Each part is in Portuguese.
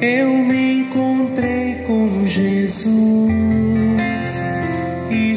eu me encontrei com Jesus. E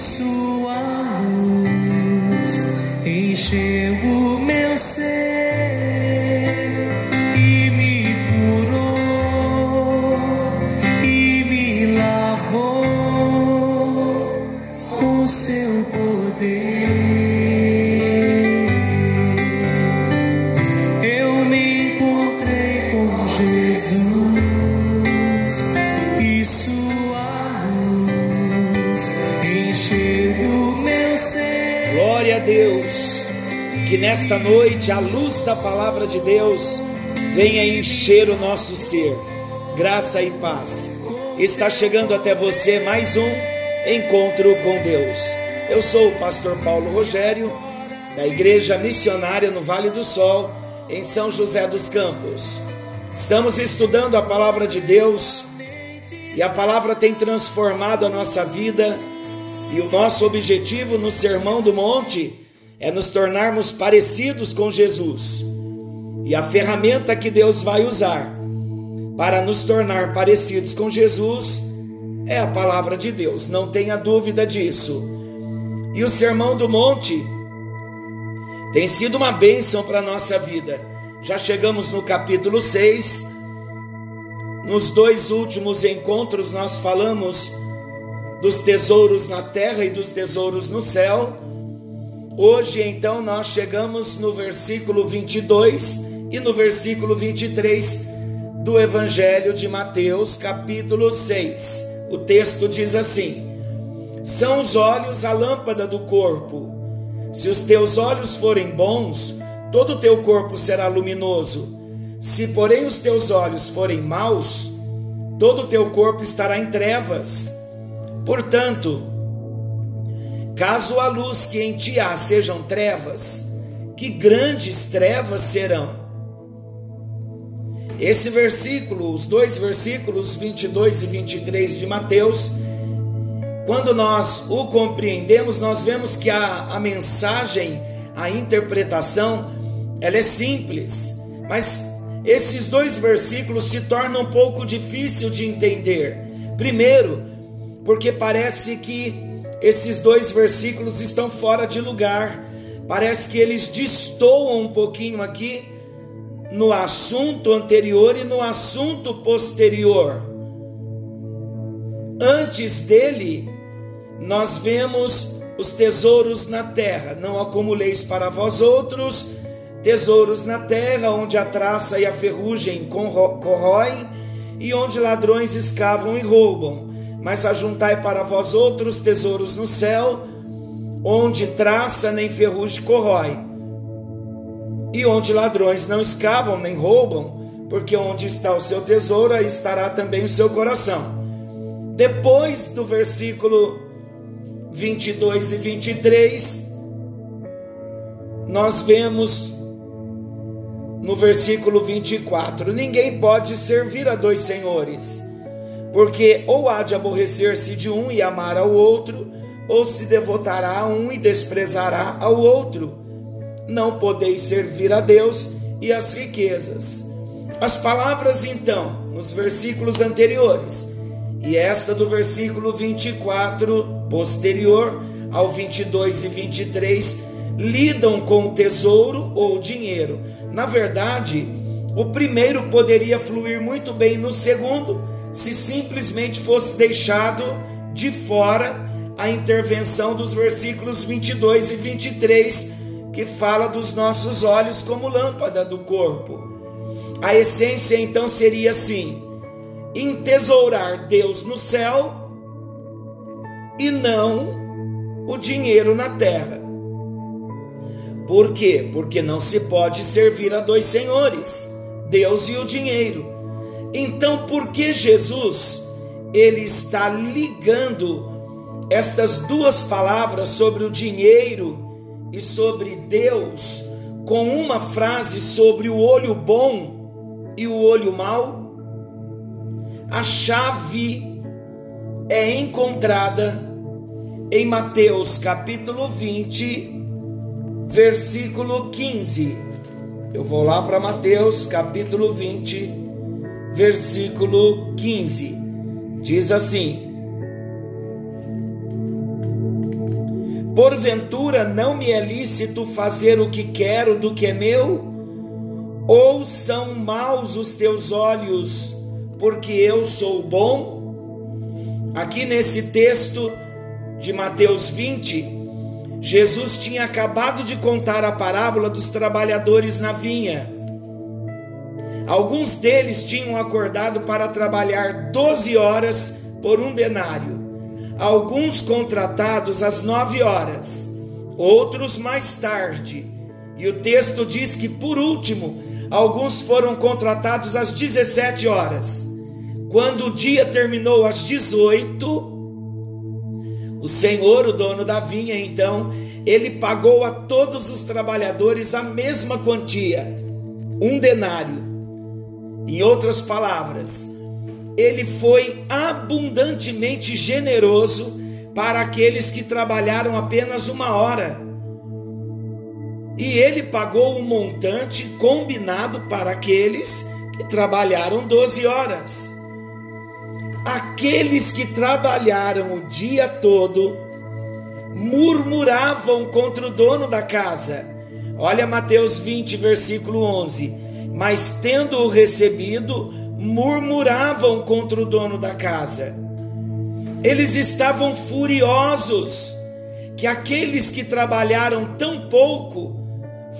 nesta noite a luz da palavra de Deus venha encher o nosso ser. Graça e paz. Está chegando até você mais um encontro com Deus. Eu sou o pastor Paulo Rogério, da Igreja Missionária no Vale do Sol, em São José dos Campos. Estamos estudando a palavra de Deus e a palavra tem transformado a nossa vida. E o nosso objetivo no Sermão do Monte é nos tornarmos parecidos com Jesus. E a ferramenta que Deus vai usar para nos tornar parecidos com Jesus é a palavra de Deus, não tenha dúvida disso. E o Sermão do Monte tem sido uma bênção para a nossa vida. Já chegamos no capítulo 6. Nos dois últimos encontros, nós falamos dos tesouros na terra e dos tesouros no céu. Hoje, então, nós chegamos no versículo 22 e no versículo 23 do Evangelho de Mateus, capítulo 6. O texto diz assim: São os olhos a lâmpada do corpo. Se os teus olhos forem bons, todo o teu corpo será luminoso. Se, porém, os teus olhos forem maus, todo o teu corpo estará em trevas. Portanto, caso a luz que em ti há sejam trevas, que grandes trevas serão. Esse versículo, os dois versículos 22 e 23 de Mateus, quando nós o compreendemos, nós vemos que a, a mensagem, a interpretação, ela é simples, mas esses dois versículos se tornam um pouco difícil de entender. Primeiro, porque parece que esses dois versículos estão fora de lugar, parece que eles destoam um pouquinho aqui no assunto anterior e no assunto posterior. Antes dele, nós vemos os tesouros na terra. Não acumuleis para vós outros tesouros na terra, onde a traça e a ferrugem corroem, e onde ladrões escavam e roubam. Mas ajuntai para vós outros tesouros no céu, onde traça nem ferrugem corrói, e onde ladrões não escavam nem roubam, porque onde está o seu tesouro, aí estará também o seu coração. Depois do versículo 22 e 23, nós vemos no versículo 24: Ninguém pode servir a dois senhores, porque ou há de aborrecer-se de um e amar ao outro, ou se devotará a um e desprezará ao outro. Não podeis servir a Deus e as riquezas. As palavras, então, nos versículos anteriores, e esta do versículo 24 posterior ao 22 e 23 lidam com o tesouro ou dinheiro. Na verdade, o primeiro poderia fluir muito bem no segundo se simplesmente fosse deixado de fora a intervenção dos versículos 22 e 23 que fala dos nossos olhos como lâmpada do corpo. A essência então seria assim: entesourar Deus no céu e não o dinheiro na terra. Por quê? Porque não se pode servir a dois senhores, Deus e o dinheiro. Então, por que Jesus ele está ligando estas duas palavras sobre o dinheiro e sobre Deus com uma frase sobre o olho bom e o olho mau? A chave é encontrada em Mateus capítulo 20, versículo 15. Eu vou lá para Mateus capítulo 20, versículo 15. Diz assim: Porventura não me é lícito fazer o que quero do que é meu? Ou são maus os teus olhos, porque eu sou bom? Aqui nesse texto de Mateus 20, Jesus tinha acabado de contar a parábola dos trabalhadores na vinha. Alguns deles tinham acordado para trabalhar 12 horas por um denário alguns contratados às nove horas, outros mais tarde. E o texto diz que, por último, alguns foram contratados às 17 horas. Quando o dia terminou às 18, o senhor, o dono da vinha, então, ele pagou a todos os trabalhadores a mesma quantia, um denário. Em outras palavras, ele foi abundantemente generoso para aqueles que trabalharam apenas uma hora. E ele pagou um montante combinado para aqueles que trabalharam 12 horas. Aqueles que trabalharam o dia todo murmuravam contra o dono da casa. Olha Mateus 20, versículo 11. Mas tendo-o recebido, murmuravam contra o dono da casa. Eles estavam furiosos que aqueles que trabalharam tão pouco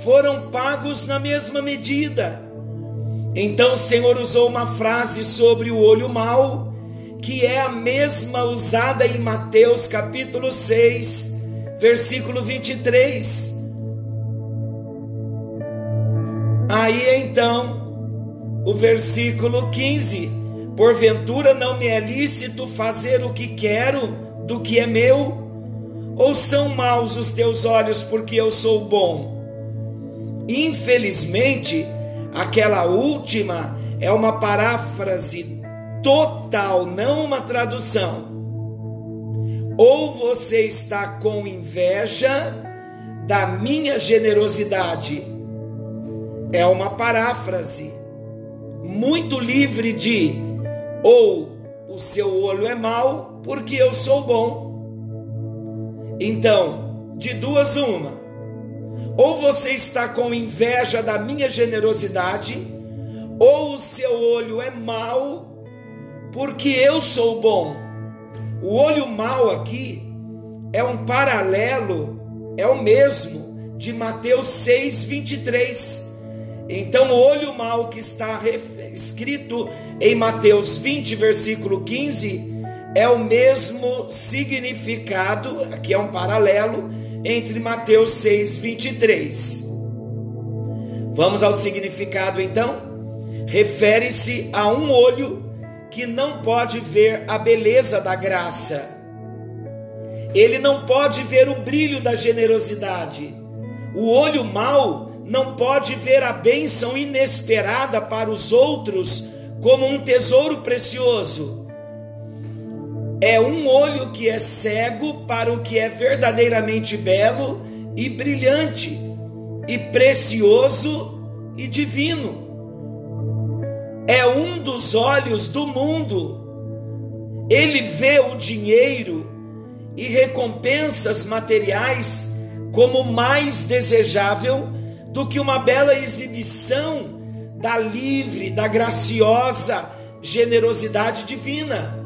foram pagos na mesma medida. Então o Senhor usou uma frase sobre o olho mau, que é a mesma usada em Mateus capítulo 6, versículo 23. Aí então o versículo 15: Porventura não me é lícito fazer o que quero do que é meu? Ou são maus os teus olhos porque eu sou bom? Infelizmente, aquela última é uma paráfrase total, não uma tradução. Ou você está com inveja da minha generosidade, é uma paráfrase muito livre de ou o seu olho é mau porque eu sou bom. Então, de duas uma, ou você está com inveja da minha generosidade, ou o seu olho é mau porque eu sou bom. O olho mau aqui é um paralelo, é o mesmo de Mateus 6, 23 então, o olho mau que está escrito em Mateus 20, versículo 15, é o mesmo significado, aqui é um paralelo, entre Mateus 6, 23. Vamos ao significado então? Refere-se a um olho que não pode ver a beleza da graça, ele não pode ver o brilho da generosidade. O olho mau não pode ver a bênção inesperada para os outros como um tesouro precioso. É um olho que é cego para o que é verdadeiramente belo e brilhante, e precioso e divino. É um dos olhos do mundo. Ele vê o dinheiro e recompensas materiais como mais desejável do que uma bela exibição da livre, da graciosa generosidade divina.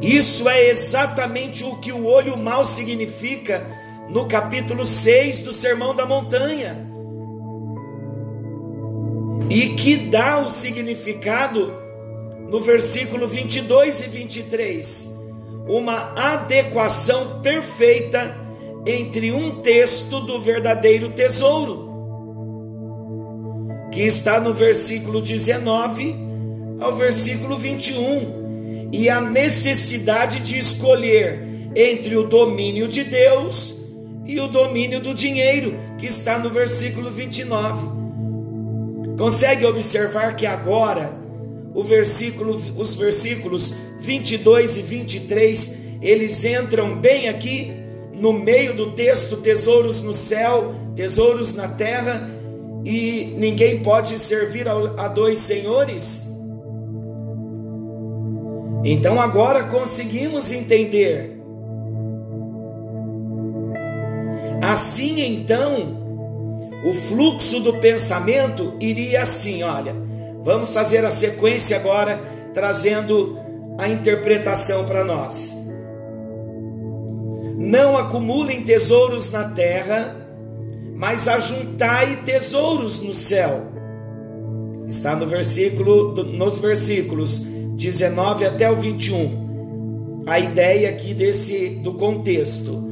Isso é exatamente o que o olho mau significa no capítulo 6 do Sermão da Montanha. E que dá o significado no versículo 22 e 23, uma adequação perfeita entre um texto do verdadeiro tesouro, que está no versículo 19 ao versículo 21, e a necessidade de escolher entre o domínio de Deus e o domínio do dinheiro, que está no versículo 29. Consegue observar que agora o versículo, os versículos 22 e 23, eles entram bem aqui no meio do texto, tesouros no céu, tesouros na terra, e ninguém pode servir a dois senhores? Então agora conseguimos entender. Assim então, o fluxo do pensamento iria assim, olha. Vamos fazer a sequência agora, trazendo a interpretação para nós. Não acumulem tesouros na terra, mas ajuntai tesouros no céu. Está no versículo, nos versículos 19 até o 21. A ideia aqui desse do contexto.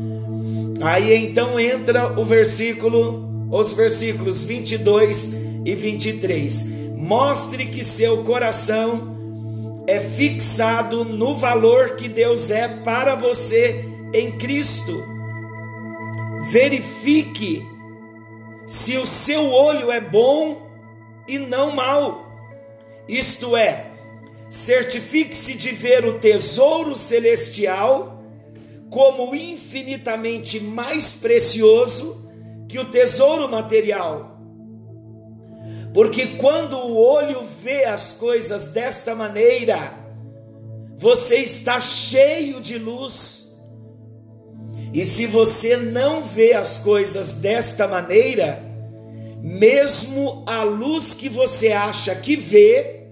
Aí então entra o versículo, os versículos 22 e 23. Mostre que seu coração é fixado no valor que Deus é para você em Cristo. Verifique se o seu olho é bom e não mau. Isto é, certifique-se de ver o tesouro celestial como infinitamente mais precioso que o tesouro material. Porque quando o olho vê as coisas desta maneira, você está cheio de luz e se você não vê as coisas desta maneira, mesmo a luz que você acha que vê,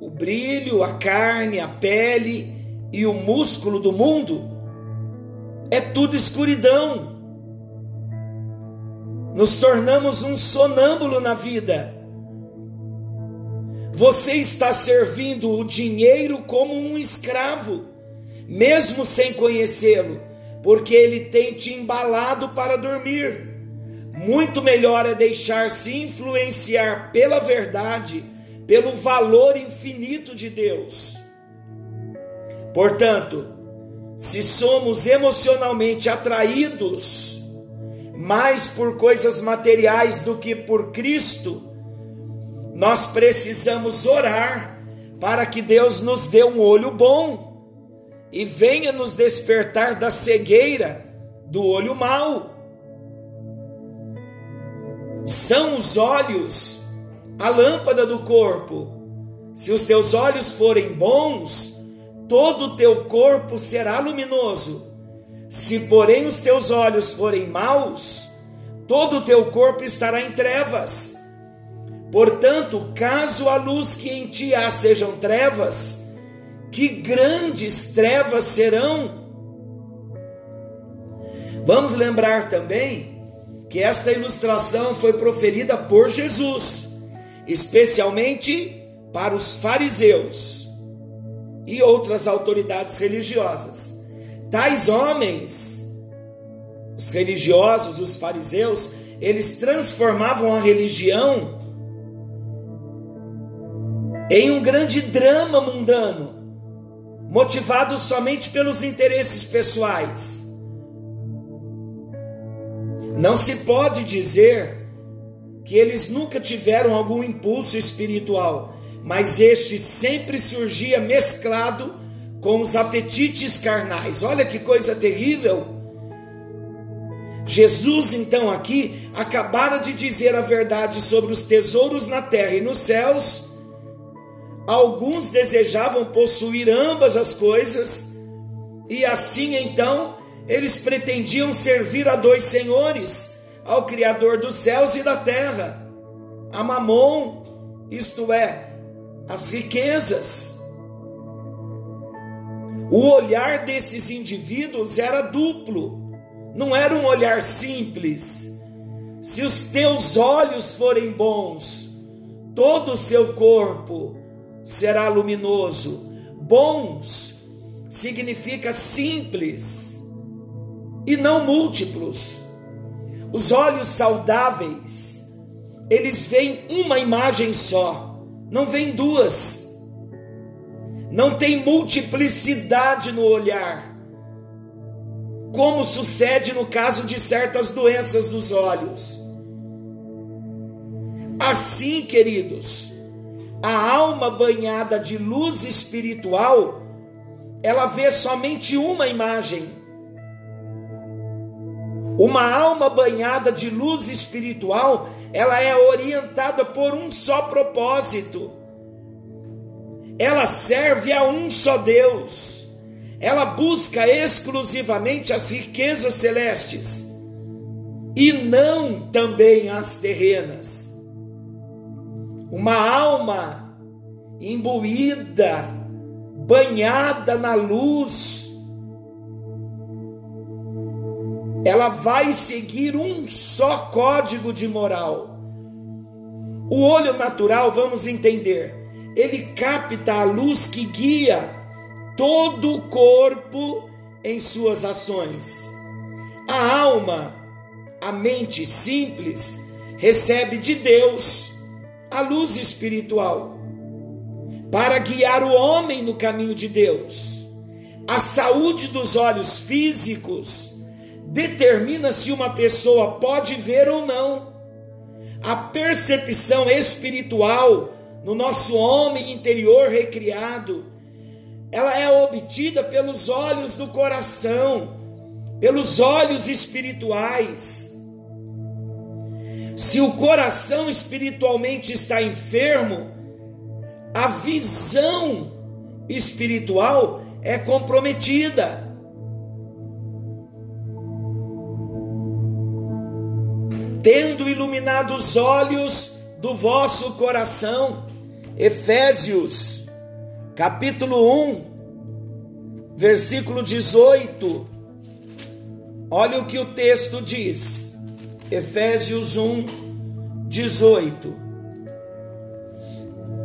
o brilho, a carne, a pele e o músculo do mundo, é tudo escuridão. Nos tornamos um sonâmbulo na vida. Você está servindo o dinheiro como um escravo, mesmo sem conhecê-lo porque ele tem te embalado para dormir. Muito melhor é deixar-se influenciar pela verdade, pelo valor infinito de Deus. Portanto, se somos emocionalmente atraídos mais por coisas materiais do que por Cristo, nós precisamos orar para que Deus nos dê um olho bom e venha nos despertar da cegueira do olho mau. São os olhos a lâmpada do corpo. Se os teus olhos forem bons, todo o teu corpo será luminoso. Se, porém, os teus olhos forem maus, todo o teu corpo estará em trevas. Portanto, caso a luz que em ti há sejam trevas, que grandes trevas serão. Vamos lembrar também que esta ilustração foi proferida por Jesus, especialmente para os fariseus e outras autoridades religiosas. Tais homens, os religiosos, os fariseus, eles transformavam a religião em um grande drama mundano motivados somente pelos interesses pessoais. Não se pode dizer que eles nunca tiveram algum impulso espiritual, mas este sempre surgia mesclado com os apetites carnais. Olha que coisa terrível! Jesus, então, aqui acabara de dizer a verdade sobre os tesouros na terra e nos céus Alguns desejavam possuir ambas as coisas, e assim então eles pretendiam servir a dois senhores, ao Criador dos céus e da terra, a Mamon, isto é, as riquezas. O olhar desses indivíduos era duplo, não era um olhar simples. Se os teus olhos forem bons, todo o seu corpo será luminoso. Bons significa simples e não múltiplos. Os olhos saudáveis, eles veem uma imagem só, não veem duas. Não tem multiplicidade no olhar. Como sucede no caso de certas doenças dos olhos. Assim, queridos, a alma banhada de luz espiritual, ela vê somente uma imagem. Uma alma banhada de luz espiritual ela é orientada por um só propósito. Ela serve a um só Deus. Ela busca exclusivamente as riquezas celestes e não também as terrenas. Uma alma imbuída, banhada na luz, ela vai seguir um só código de moral. O olho natural, vamos entender, ele capta a luz que guia todo o corpo em suas ações. A alma, a mente simples, recebe de Deus a luz espiritual para guiar o homem no caminho de Deus. A saúde dos olhos físicos determina se uma pessoa pode ver ou não. A percepção espiritual no nosso homem interior recriado, ela é obtida pelos olhos do coração, pelos olhos espirituais. Se o coração espiritualmente está enfermo, a visão espiritual é comprometida. tendo iluminado os olhos do vosso coração. Efésios, capítulo 1, versículo 18. Olha o que o texto diz. Efésios 1, 18.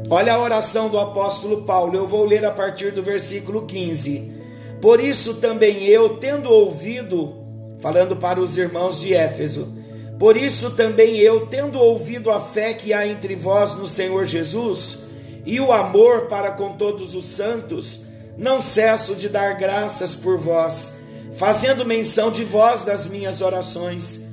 Olha a oração do apóstolo Paulo, eu vou ler a partir do versículo 15. Por isso também eu, tendo ouvido, falando para os irmãos de Éfeso, por isso também eu, tendo ouvido a fé que há entre vós no Senhor Jesus e o amor para com todos os santos, não cesso de dar graças por vós, fazendo menção de vós nas minhas orações,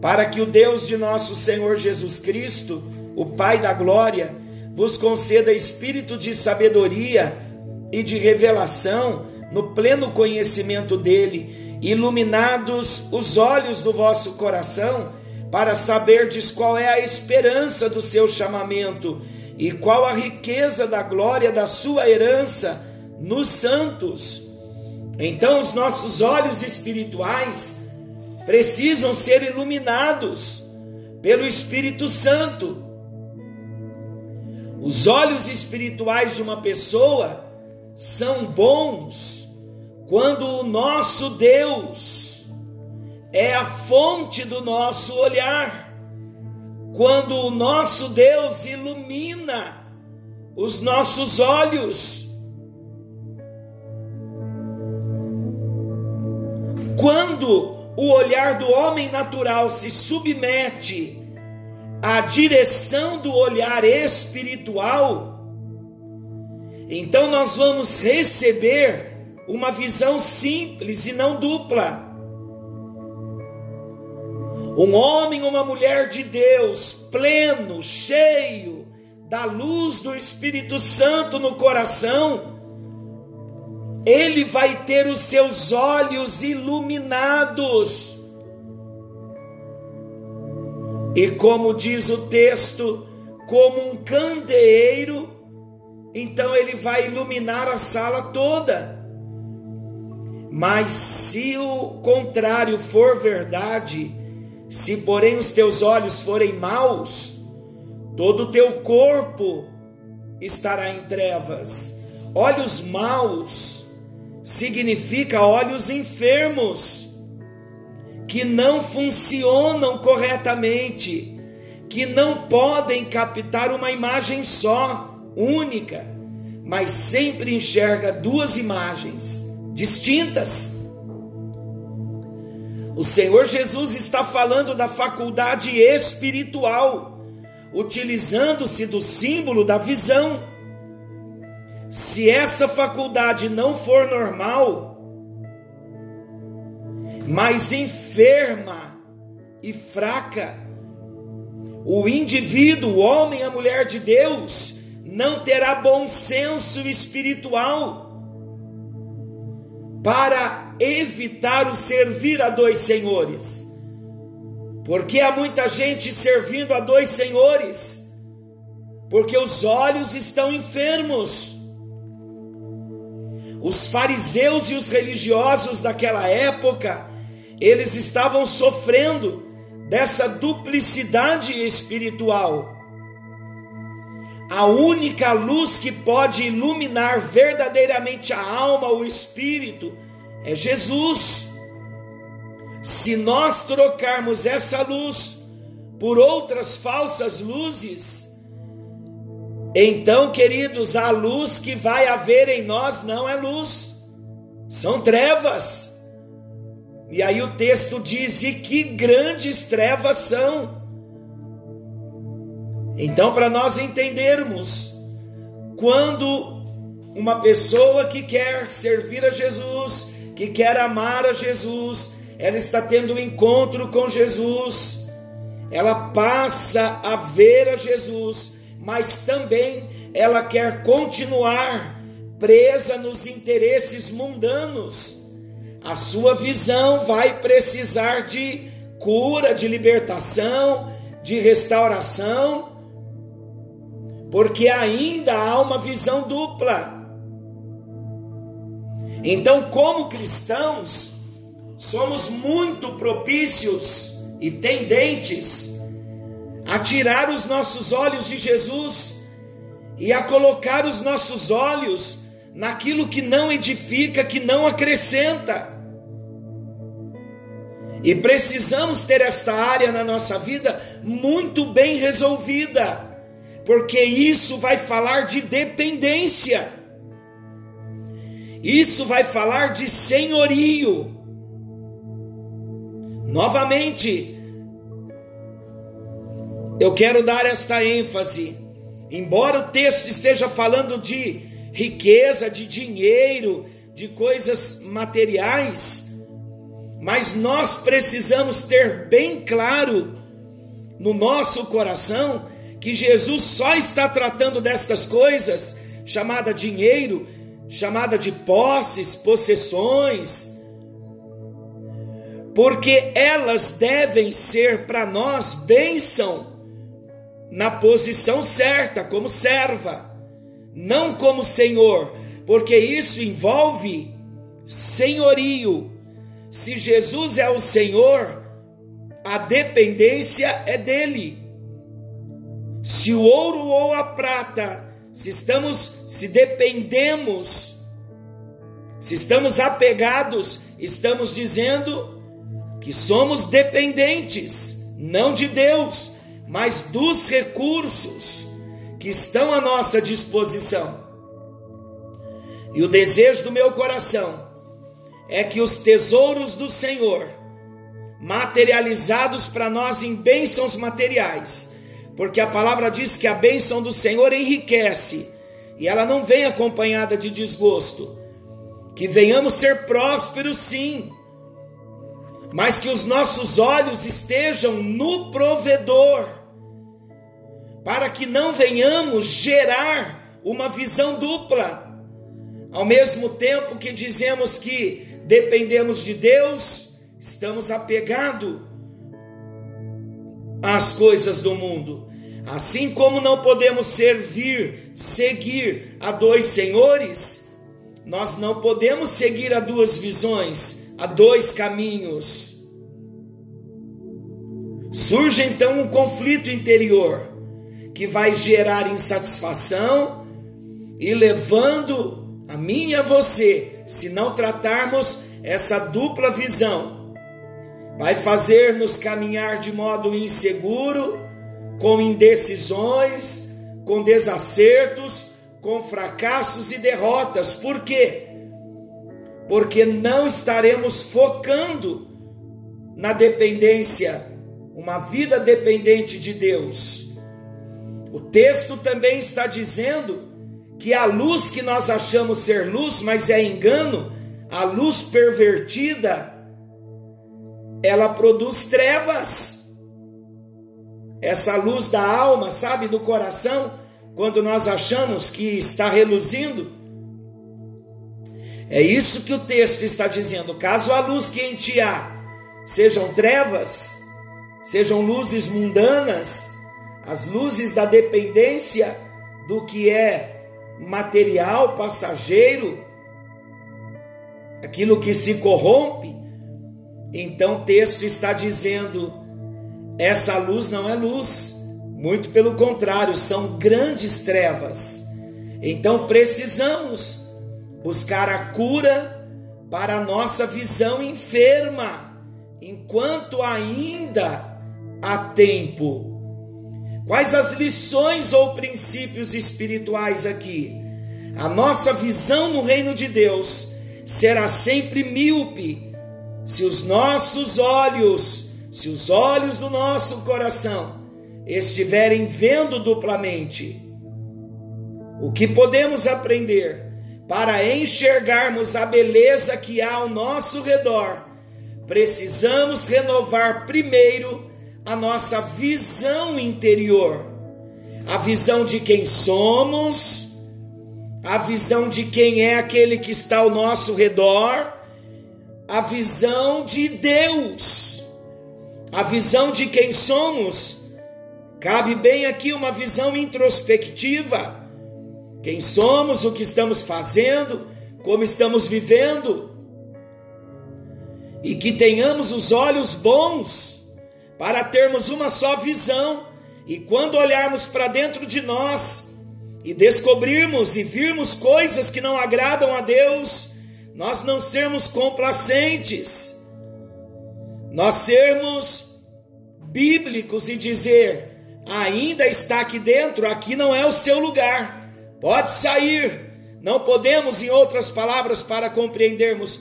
para que o Deus de nosso Senhor Jesus Cristo, o Pai da glória, vos conceda espírito de sabedoria e de revelação no pleno conhecimento dele iluminados os olhos do vosso coração, para saberdes qual é a esperança do seu chamamento e qual a riqueza da glória da sua herança nos santos. Então, os nossos olhos espirituais precisam ser iluminados pelo Espírito Santo. Os olhos espirituais de uma pessoa são bons quando o nosso Deus é a fonte do nosso olhar, quando o nosso Deus ilumina os nossos olhos, quando o olhar do homem natural se submete à direção do olhar espiritual, então nós vamos receber uma visão simples e não dupla. Um homem, uma mulher de Deus, pleno, cheio da luz do Espírito Santo no coração, ele vai ter os seus olhos iluminados. E como diz o texto, como um candeeiro, então ele vai iluminar a sala toda. Mas se o contrário for verdade, se porém os teus olhos forem maus, todo o teu corpo estará em trevas. Olhos maus significa olhos enfermos, que não funcionam corretamente, que não podem captar uma imagem só, única, mas sempre enxerga duas imagens distintas. O Senhor Jesus está falando da faculdade espiritual, utilizando-se do símbolo da visão. Se essa faculdade não for normal, mas enferma e fraca, o indivíduo, o homem, a mulher de Deus, não terá bom senso espiritual para evitar o servir a dois senhores. Porque há muita gente servindo a dois senhores, porque os olhos estão enfermos. Os fariseus e os religiosos daquela época, eles estavam sofrendo dessa duplicidade espiritual. A única luz que pode iluminar verdadeiramente a alma, o espírito, é Jesus. Se nós trocarmos essa luz por outras falsas luzes, então, queridos, a luz que vai haver em nós não é luz, são trevas. E aí o texto diz: e que grandes trevas são. Então, para nós entendermos, quando uma pessoa que quer servir a Jesus, que quer amar a Jesus, ela está tendo um encontro com Jesus, ela passa a ver a Jesus, mas também ela quer continuar presa nos interesses mundanos. A sua visão vai precisar de cura, de libertação, de restauração, porque ainda há uma visão dupla. Então, como cristãos, somos muito propícios e tendentes a tirar os nossos olhos de Jesus e a colocar os nossos olhos naquilo que não edifica, que não acrescenta. E precisamos ter esta área na nossa vida muito bem resolvida, porque isso vai falar de dependência, isso vai falar de senhorio. Novamente, eu quero dar esta ênfase, embora o texto esteja falando de riqueza, de dinheiro, de coisas materiais, mas nós precisamos ter bem claro no nosso coração que Jesus só está tratando destas coisas, chamada dinheiro, chamada de posses, possessões, porque elas devem ser para nós bênção na posição certa, como serva, não como senhor, porque isso envolve senhorio. Se Jesus é o Senhor, a dependência é dele. Se o ouro ou a prata, se estamos, se dependemos, se estamos apegados, estamos dizendo que somos dependentes, não de Deus, mas dos recursos que estão à nossa disposição. E o desejo do meu coração é que os tesouros do Senhor, materializados para nós em bênçãos materiais, porque a palavra diz que a bênção do Senhor enriquece e ela não vem acompanhada de desgosto. Que venhamos ser prósperos, sim, mas que os nossos olhos estejam no provedor, para que não venhamos gerar uma visão dupla. Ao mesmo tempo que dizemos que dependemos de Deus, estamos apegados às coisas do mundo. Assim como não podemos servir, seguir a dois senhores, nós não podemos seguir a duas visões há dois caminhos. Surge então um conflito interior que vai gerar insatisfação e levando a mim e a você, se não tratarmos essa dupla visão, vai fazer-nos caminhar de modo inseguro, com indecisões, com desacertos, com fracassos e derrotas. Por quê? porque não estaremos focando na dependência, uma vida dependente de Deus. O texto também está dizendo que a luz que nós achamos ser luz, mas é engano, a luz pervertida, ela produz trevas. Essa luz da alma, sabe, do coração, quando nós achamos que está reluzindo, é isso que o texto está dizendo. Caso a luz que em ti há sejam trevas, sejam luzes mundanas, as luzes da dependência do que é material, passageiro, aquilo que se corrompe, então o texto está dizendo: essa luz não é luz, muito pelo contrário, são grandes trevas. Então precisamos buscar a cura para a nossa visão enferma, enquanto ainda há tempo. Quais as lições ou princípios espirituais aqui? A nossa visão no reino de Deus será sempre míope se os nossos olhos, se os olhos do nosso coração estiverem vendo duplamente. O que podemos aprender para enxergarmos a beleza que há ao nosso redor? Precisamos renovar primeiro a nossa visão interior, a visão de quem somos, a visão de quem é aquele que está ao nosso redor a visão de Deus, a visão de quem somos. Cabe bem aqui uma visão introspectiva. Quem somos, o que estamos fazendo, como estamos vivendo. E que tenhamos os olhos bons para termos uma só visão. E quando olharmos para dentro de nós e descobrirmos e virmos coisas que não agradam a Deus, nós não sermos complacentes, nós sermos bíblicos e dizer: ainda está aqui dentro, aqui não é o seu lugar, pode sair. Não podemos, em outras palavras, para compreendermos,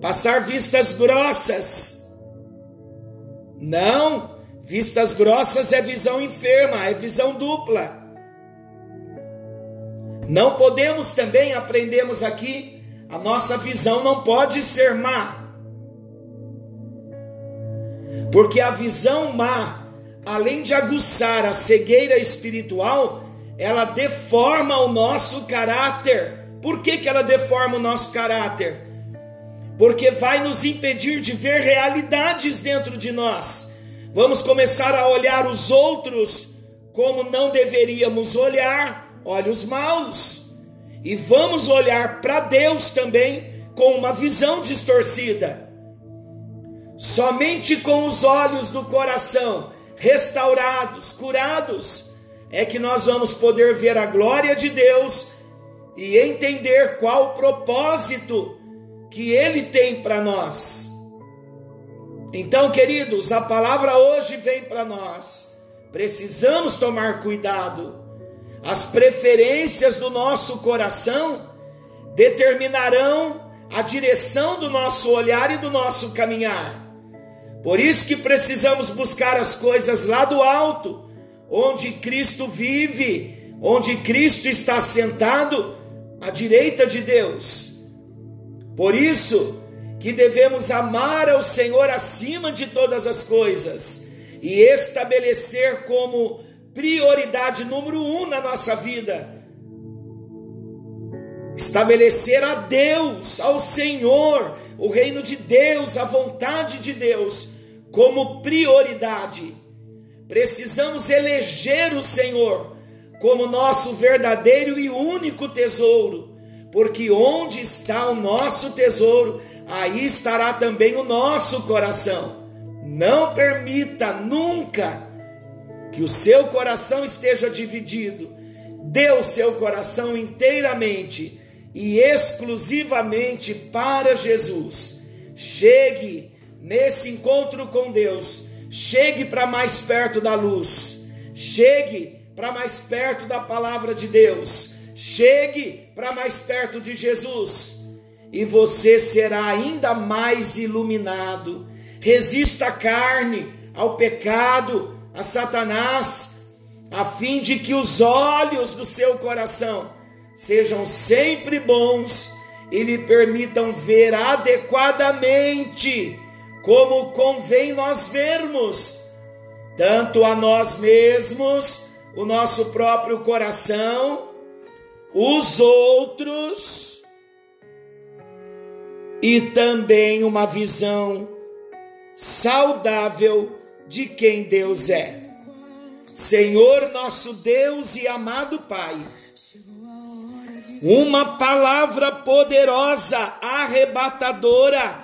passar vistas grossas. Não, vistas grossas é visão enferma, é visão dupla. Não podemos também, aprendemos aqui, a nossa visão não pode ser má. Porque a visão má, além de aguçar a cegueira espiritual, ela deforma o nosso caráter. Por que, que ela deforma o nosso caráter? Porque vai nos impedir de ver realidades dentro de nós. Vamos começar a olhar os outros como não deveríamos olhar, olhos maus e vamos olhar para Deus também com uma visão distorcida. Somente com os olhos do coração restaurados, curados, é que nós vamos poder ver a glória de Deus e entender qual o propósito que Ele tem para nós. Então, queridos, a palavra hoje vem para nós. Precisamos tomar cuidado as preferências do nosso coração determinarão a direção do nosso olhar e do nosso caminhar. Por isso que precisamos buscar as coisas lá do alto, onde Cristo vive, onde Cristo está sentado à direita de Deus. Por isso que devemos amar ao Senhor acima de todas as coisas e estabelecer como prioridade número um na nossa vida. Estabelecer a Deus, ao Senhor, o reino de Deus, a vontade de Deus, como prioridade. Precisamos eleger o Senhor como nosso verdadeiro e único tesouro, porque onde está o nosso tesouro, aí estará também o nosso coração. Não permita nunca que o seu coração esteja dividido. Dê o seu coração inteiramente e exclusivamente para Jesus. Chegue nesse encontro com Deus, chegue para mais perto da luz, chegue para mais perto da palavra de Deus, chegue para mais perto de Jesus, e você será ainda mais iluminado. Resista à carne, ao pecado, a Satanás, a fim de que os olhos do seu coração sejam sempre bons e lhe permitam ver adequadamente como convém nós vermos, tanto a nós mesmos, o nosso próprio coração, os outros e também uma visão saudável de quem Deus é. Senhor nosso Deus e amado Pai, uma palavra poderosa, arrebatadora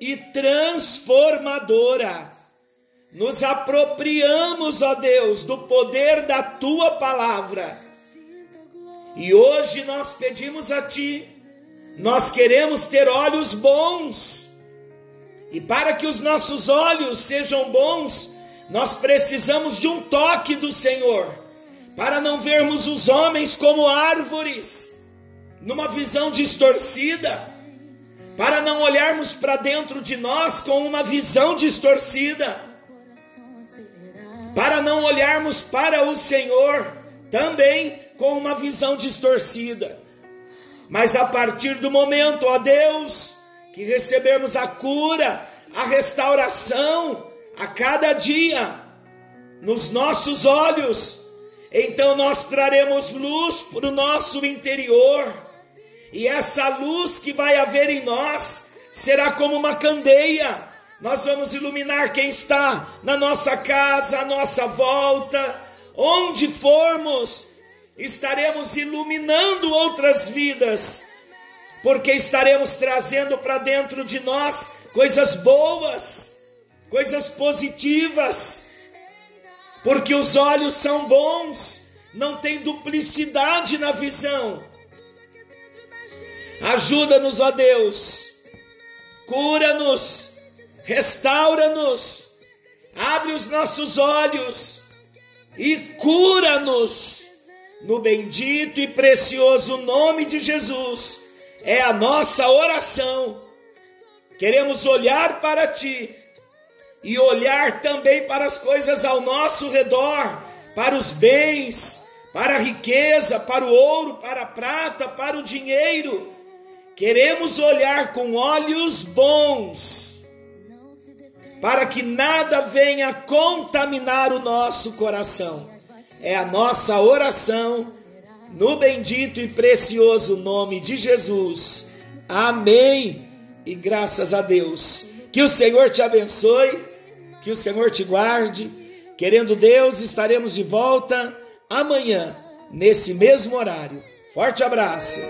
e transformadora. Nos apropriamos, ó Deus, do poder da tua palavra. E hoje nós pedimos a ti, nós queremos ter olhos bons. E para que os nossos olhos sejam bons, nós precisamos de um toque do Senhor, para não vermos os homens como árvores, numa visão distorcida, para não olharmos para dentro de nós com uma visão distorcida, para não olharmos para o Senhor também com uma visão distorcida. Mas a partir do momento, ó Deus, que recebemos a cura, a restauração a cada dia nos nossos olhos, então nós traremos luz para o nosso interior, e essa luz que vai haver em nós será como uma candeia. Nós vamos iluminar quem está na nossa casa, à nossa volta, onde formos, estaremos iluminando outras vidas, porque estaremos trazendo para dentro de nós coisas boas, coisas positivas, porque os olhos são bons, não tem duplicidade na visão. Ajuda-nos, ó Deus, cura-nos, restaura-nos, abre os nossos olhos e cura-nos no bendito e precioso nome de Jesus. É a nossa oração. Queremos olhar para ti e olhar também para as coisas ao nosso redor, para os bens, para a riqueza, para o ouro, para a prata, para o dinheiro. Queremos olhar com olhos bons, para que nada venha contaminar o nosso coração. É a nossa oração, no bendito e precioso nome de Jesus. Amém. E graças a Deus. Que o Senhor te abençoe, que o Senhor te guarde. Querendo Deus, estaremos de volta amanhã, nesse mesmo horário. Forte abraço.